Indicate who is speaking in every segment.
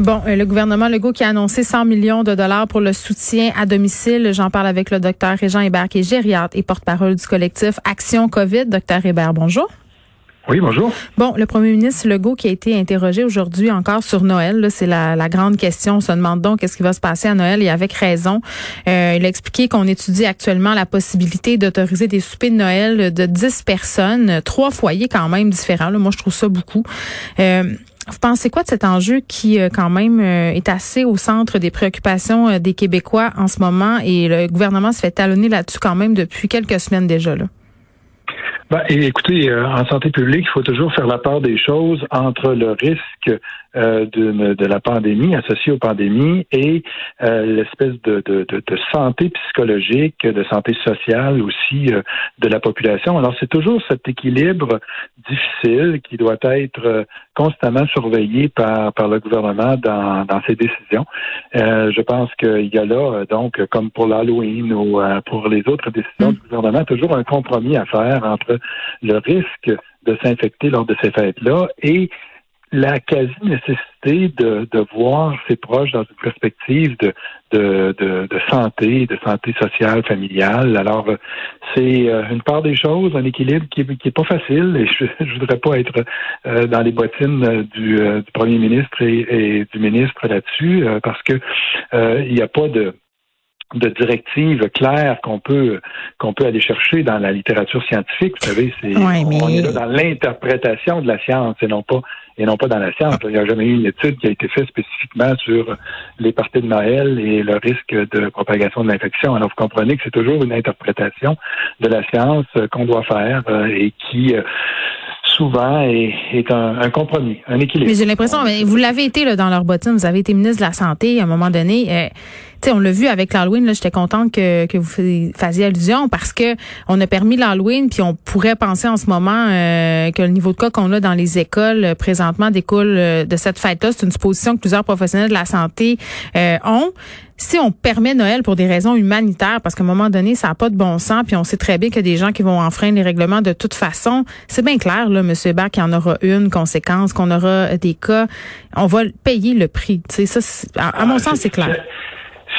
Speaker 1: Bon, euh, le gouvernement Legault qui a annoncé 100 millions de dollars pour le soutien à domicile. J'en parle avec le docteur Régent Hébert, qui est gériatre et porte-parole du collectif Action COVID. Docteur Hébert, bonjour.
Speaker 2: Oui, bonjour.
Speaker 1: Bon, le premier ministre Legault qui a été interrogé aujourd'hui encore sur Noël, c'est la, grande question. On se demande donc qu'est-ce qui va se passer à Noël et avec raison. Euh, il a expliqué qu'on étudie actuellement la possibilité d'autoriser des soupers de Noël de 10 personnes, trois foyers quand même différents. Moi, je trouve ça beaucoup. Euh, vous pensez quoi de cet enjeu qui, euh, quand même, euh, est assez au centre des préoccupations euh, des Québécois en ce moment? Et le gouvernement se fait talonner là-dessus quand même depuis quelques semaines déjà, là?
Speaker 2: Ben, écoutez, en santé publique, il faut toujours faire la part des choses entre le risque de, la pandémie, associée aux pandémies, et l'espèce de, santé psychologique, de santé sociale aussi de la population. Alors c'est toujours cet équilibre difficile qui doit être constamment surveillé par, par le gouvernement dans, dans ses décisions. je pense qu'il y a là, donc, comme pour l'Halloween ou pour les autres décisions mm. du gouvernement, toujours un compromis à faire entre le risque de s'infecter lors de ces fêtes-là et la quasi-nécessité de, de voir ses proches dans une perspective de, de, de, de santé, de santé sociale, familiale. Alors, c'est euh, une part des choses, un équilibre qui n'est qui est pas facile et je ne voudrais pas être euh, dans les bottines du, euh, du premier ministre et, et du ministre là-dessus parce que il n'y a pas de de directives claires qu'on peut qu'on peut aller chercher dans la littérature scientifique. Vous savez, c'est on est là dans l'interprétation de la science et non pas et non pas dans la science. Il n'y a jamais eu une étude qui a été faite spécifiquement sur les parties de Noël et le risque de propagation de l'infection. Alors, vous comprenez que c'est toujours une interprétation de la science qu'on doit faire euh, et qui euh, souvent est, un, compromis, un équilibre.
Speaker 1: Mais j'ai l'impression, vous l'avez été là, dans leur bottine, vous avez été ministre de la Santé à un moment donné. Euh, on l'a vu avec l'Halloween, j'étais contente que, que vous fassiez allusion parce que on a permis l'Halloween, puis on pourrait penser en ce moment euh, que le niveau de cas qu'on a dans les écoles euh, présentement découle euh, de cette fête-là. C'est une supposition que plusieurs professionnels de la santé ont si on permet Noël pour des raisons humanitaires, parce qu'à un moment donné, ça n'a pas de bon sens, puis on sait très bien qu'il y a des gens qui vont enfreindre les règlements de toute façon, c'est bien clair, là, M. Hébert, qu'il y en aura une conséquence, qu'on aura des cas. On va payer le prix. Ça, à, à mon ah, sens, c'est clair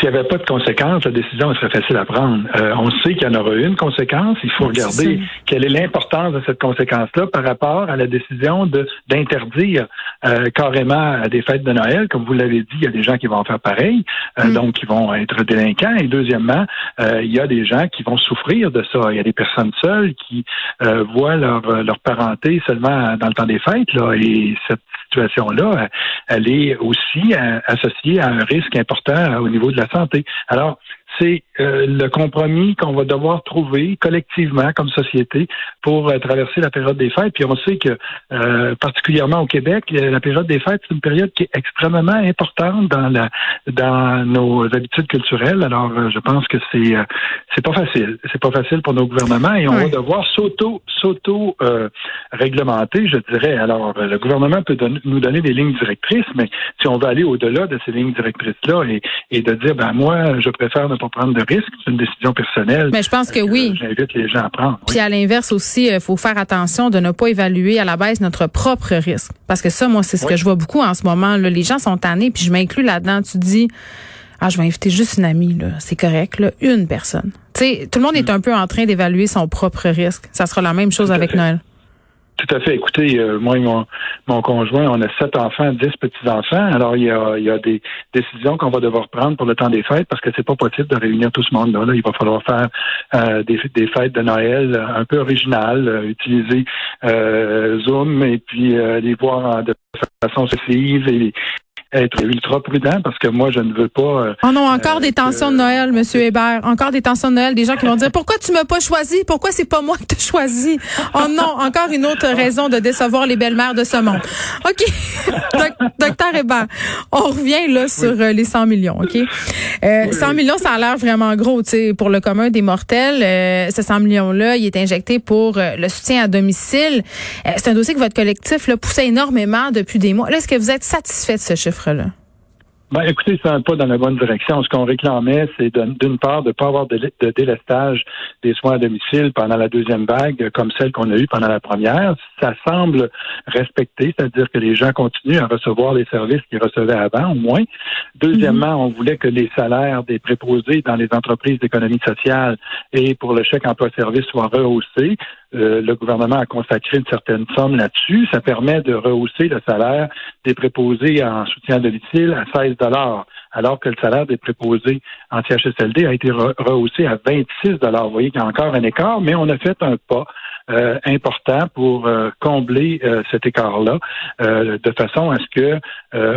Speaker 2: s'il n'y avait pas de conséquences, la décision serait facile à prendre. Euh, on sait qu'il y en aura une conséquence. Il faut regarder quelle est l'importance de cette conséquence-là par rapport à la décision d'interdire euh, carrément des fêtes de Noël. Comme vous l'avez dit, il y a des gens qui vont faire pareil, euh, mm. donc qui vont être délinquants. Et deuxièmement, il y a des gens qui vont souffrir de ça. Il y a des personnes seules qui voient leur, leur parenté seulement dans le temps des fêtes. Là, et cette situation-là, elle est aussi associée à un risque important au niveau de la santé. Alors, c'est euh, le compromis qu'on va devoir trouver collectivement comme société pour euh, traverser la période des fêtes. Puis on sait que, euh, particulièrement au Québec, la période des fêtes, c'est une période qui est extrêmement importante dans la dans nos habitudes culturelles. Alors, je pense que c'est c'est pas facile. C'est pas facile pour nos gouvernements et on va devoir s'auto s'auto réglementer, je dirais. Alors, le gouvernement peut nous donner des lignes directrices, mais si on veut aller au-delà de ces lignes directrices là et, et de dire, ben moi, je préfère ne pas prendre de risques. C'est une décision personnelle.
Speaker 1: Mais je pense que oui.
Speaker 2: J'invite les gens à prendre.
Speaker 1: Puis à l'inverse aussi, il euh, faut faire attention de ne pas évaluer à la baisse notre propre risque. Parce que ça, moi, c'est ce que je vois beaucoup en ce moment. Là. Les gens sont tannés, puis je m'inclus là-dedans. Tu dis, ah, je vais inviter juste une amie, là. C'est correct, là. Une personne. Tu sais, tout le monde est mm. un peu en train d'évaluer son propre risque. Ça sera la même chose avec Noël.
Speaker 2: Tout à fait. Écoutez, euh, moi et mon, mon, conjoint, on a sept enfants, dix petits-enfants. Alors, il y a, il y a des décisions qu'on va devoir prendre pour le temps des fêtes parce que c'est pas possible de réunir tout ce monde-là. Là. Il va falloir faire euh, des, des, fêtes de Noël un peu originales, euh, utiliser Zoom et puis les voir de façon successive et être ultra prudent parce que moi, je ne veux pas. Euh,
Speaker 1: oh non, encore des tensions de Noël, Monsieur Hébert. Encore des tensions de Noël. Des gens qui vont dire pourquoi tu m'as pas choisi? Pourquoi c'est pas moi qui t'ai choisi? Oh non, encore une autre raison de décevoir les belles-mères de ce monde. Ok, docteur Hébert, on revient là sur euh, les 100 millions. Ok, euh, 100 millions, ça a l'air vraiment gros, tu sais, pour le commun des mortels. Euh, ce 100 millions là, il est injecté pour le soutien à domicile. c'est un dossier que votre collectif là, poussait énormément depuis des mois. Est-ce que vous êtes satisfait de ce chiffre?
Speaker 2: Ben, écoutez, c'est un pas dans la bonne direction. Ce qu'on réclamait, c'est d'une part de ne pas avoir de, délestage des soins à domicile pendant la deuxième vague, comme celle qu'on a eue pendant la première. Ça semble respecté, c'est-à-dire que les gens continuent à recevoir les services qu'ils recevaient avant, au moins. Deuxièmement, mhm. on voulait que les salaires des préposés dans les entreprises d'économie sociale et pour le chèque emploi-service soient rehaussés. Euh, le gouvernement a consacré une certaine somme là-dessus. Ça permet de rehausser le salaire des préposés en soutien à domicile à 16 dollars, alors que le salaire des préposés en CHSLD a été rehaussé à 26 dollars. Vous voyez qu'il y a encore un écart, mais on a fait un pas. Euh, important pour euh, combler cet écart-là, de façon à ce que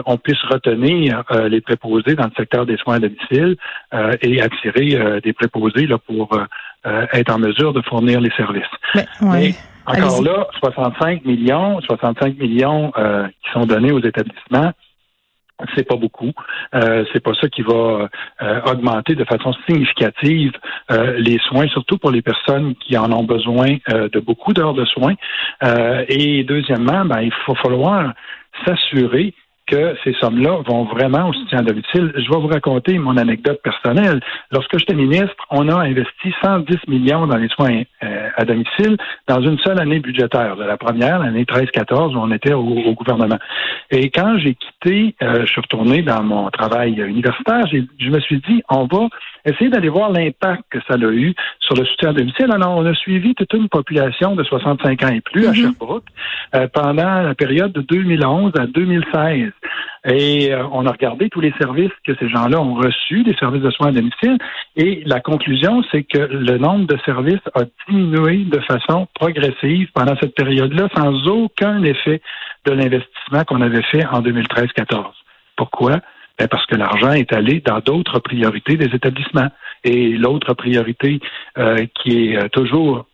Speaker 2: on puisse retenir les préposés dans le secteur des soins à domicile et attirer des préposés là, pour euh, être en mesure de fournir les services. Mais, encore là, 65 millions, 65 millions euh, qui sont donnés aux établissements, c'est pas beaucoup. Euh, c'est pas ça qui va euh, augmenter de façon significative les soins, surtout pour les personnes qui en ont besoin de beaucoup d'heures de soins. et deuxièmement, ben, il faut falloir s'assurer que ces sommes-là vont vraiment au soutien à domicile. Je vais vous raconter mon anecdote personnelle. Lorsque j'étais ministre, on a investi 110 millions dans les soins euh, à domicile dans une seule année budgétaire. De la première, l'année 13-14, où on était au, gouvernement. Et quand j'ai quitté, euh, je suis retourné dans mon travail universitaire, je me suis dit, on va essayer d'aller voir l'impact que ça a eu sur le soutien à domicile. Alors, on a suivi toute une population de 65 ans et plus à mm-hmm. Sherbrooke euh, pendant la période de 2011 à 2016. Et euh, on a regardé tous les services que ces gens-là ont reçus, des services de soins à domicile, et la conclusion, c'est que le nombre de services a diminué de façon progressive pendant cette période-là, sans aucun effet de l'investissement qu'on avait fait en 2013-14. Pourquoi? Ben parce que l'argent est allé dans d'autres priorités des établissements. Et l'autre priorité euh, qui est euh, toujours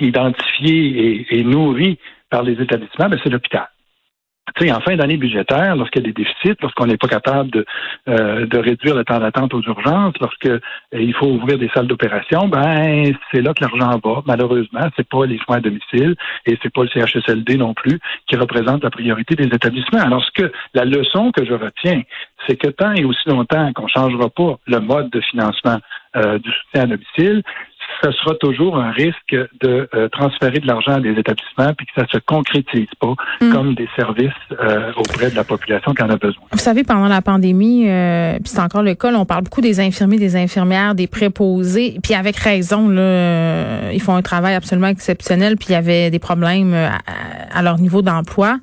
Speaker 2: identifiée et, et nourrie par les établissements, ben c'est l'hôpital tu sais, en fin d'année budgétaire, lorsqu'il y a des déficits, lorsqu'on n'est pas capable de, euh, de réduire le temps d'attente aux urgences, lorsque euh, il faut ouvrir des salles d'opération, ben c'est là que l'argent va. Malheureusement, c'est pas les soins à domicile et c'est pas le CHSLD non plus qui représente la priorité des établissements. Alors, ce que la leçon que je retiens, c'est que tant et aussi longtemps qu'on changera pas le mode de financement euh, du soutien à domicile, ce sera toujours un risque de euh, transférer de l'argent à des établissements puis que ça se concrétise pas hmm. comme des services euh, auprès de la population qui en a besoin.
Speaker 1: Vous savez, pendant la pandémie, euh, puis c'est encore le cas, on parle beaucoup des infirmiers, des infirmières, des préposés, puis avec raison, là, ils font un travail absolument exceptionnel, puis il y avait des problèmes à, leur niveau d'emploi.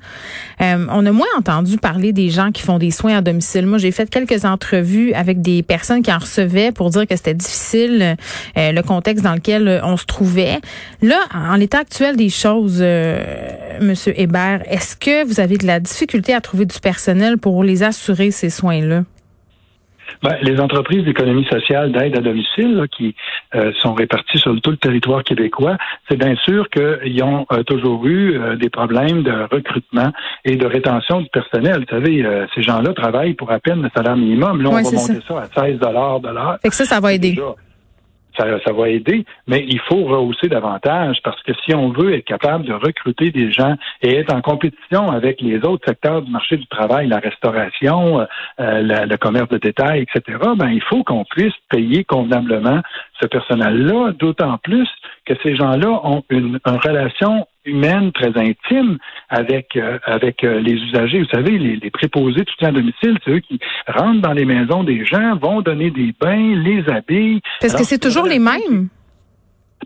Speaker 1: on a moins entendu parler des gens qui font des soins à domicile. Moi, j'ai fait quelques entrevues avec des personnes qui en recevaient pour dire que c'était difficile, le contexte dans lequel euh, on se trouvait. Là, en l'état actuel des choses, euh, Monsieur Hébert, est-ce que vous avez de la difficulté à trouver du personnel pour les assurer ces soins-là?
Speaker 2: Ben, les entreprises d'économie sociale d'aide à domicile qui euh, sont réparties sur tout le territoire québécois, c'est bien sûr qu'ils ont toujours eu des problèmes de recrutement et de rétention du personnel. Vous savez, ces gens-là travaillent pour à peine le salaire minimum. Là, on va monter ça. à 16 de l'heure.
Speaker 1: Fait que ça, ça va aider
Speaker 2: ça, va aider, mais il faut rehausser davantage parce que si on veut être capable de recruter des gens et être en compétition avec les autres secteurs du marché du travail, la restauration, euh, euh, le commerce de détail, etc., ben il faut qu'on puisse payer convenablement ce personnel-là, d'autant plus que ces gens-là ont une, relation humaine très intime avec euh, avec euh, les usagers. Vous savez, les, les préposés tout à domicile, c'est eux qui rentrent dans les maisons des gens, vont donner des bains, les habillent.
Speaker 1: Parce que c'est toujours les mêmes.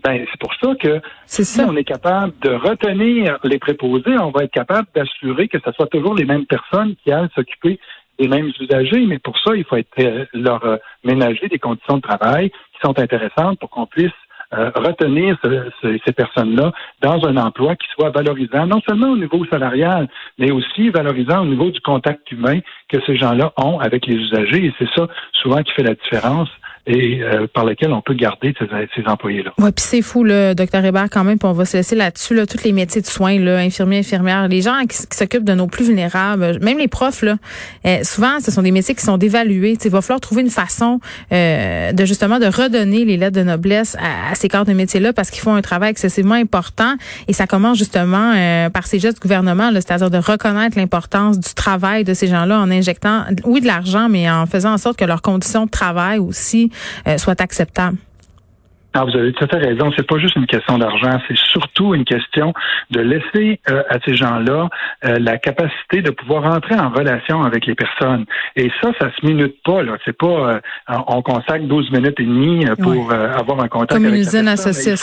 Speaker 2: Ben, c'est pour ça que si on est capable de retenir les préposés, on va être capable d'assurer que ce soit toujours les mêmes personnes qui aillent s'occuper des mêmes usagers, mais pour ça, il faut être, euh, leur ménager des conditions de travail qui sont intéressantes pour qu'on puisse euh, retenir ces personnes-là dans un emploi qui soit valorisant, non seulement au niveau salarial, mais aussi valorisant au niveau du contact humain que ces gens-là ont avec les usagers. Et c'est ça souvent qui fait la différence et par lequel on peut garder ces, ces employés-là.
Speaker 1: Oui, puis c'est fou, le docteur Hébert, quand même, puis on va se laisser là-dessus, là, tous les métiers de soins, là, infirmiers, infirmières, les gens qui, s'occupent de nos plus vulnérables, même les profs, là, souvent, ce sont des métiers qui sont dévalués. Il va falloir trouver une façon de justement de redonner les lettres de noblesse à, ces corps de métiers-là parce qu'ils font un travail excessivement important et ça commence justement par ces gestes du gouvernement, c'est-à-dire de reconnaître l'importance du travail de ces gens-là en injectant, oui, de l'argent, mais en faisant en sorte que leurs conditions de travail aussi euh, soient acceptables.
Speaker 2: Ah, vous avez tout à fait raison. C'est pas juste une question d'argent, c'est surtout une question de laisser euh, à ces gens-là euh, la capacité de pouvoir entrer en relation avec les personnes. Et ça, ça se minute pas. Là, c'est pas on consacre 12 minutes et demie pour avoir un contact
Speaker 1: Comme
Speaker 2: avec
Speaker 1: une usine associée.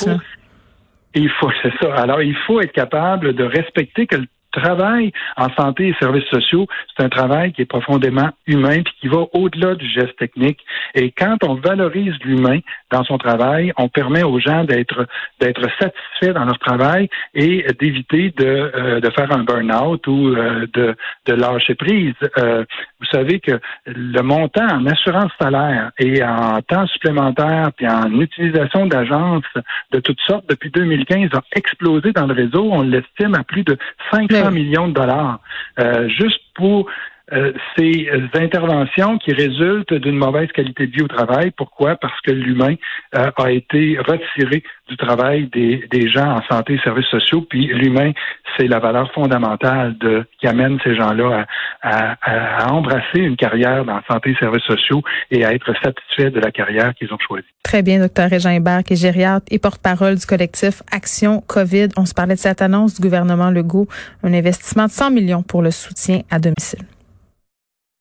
Speaker 2: Il faut, c'est ça. Alors, il faut être capable de respecter que le travail en santé et services sociaux, c'est un travail qui est profondément humain puis qui va au-delà du geste technique. Et quand on valorise l'humain dans son travail, on permet aux gens d'être d'être satisfaits dans leur travail et d'éviter de, euh, de faire un burn-out ou euh, de, de lâcher prise. Euh, vous savez que le montant en assurance salaire et en temps supplémentaire puis en utilisation d'agences de toutes sortes depuis 2015 a explosé dans le réseau. On l'estime à plus de 500 millions de dollars euh, juste pour euh, ces interventions qui résultent d'une mauvaise qualité de vie au travail. Pourquoi? Parce que l'humain euh, a été retiré du travail des, des, gens en santé et services sociaux, puis l'humain, c'est la valeur fondamentale de, qui amène ces gens-là à, à, à, embrasser une carrière dans santé et services sociaux et à être satisfaits de la carrière qu'ils ont choisie.
Speaker 1: Très bien, docteur Régin Hébert, qui est et porte-parole du collectif Action COVID. On se parlait de cette annonce du gouvernement Legault, un investissement de 100 millions pour le soutien à domicile.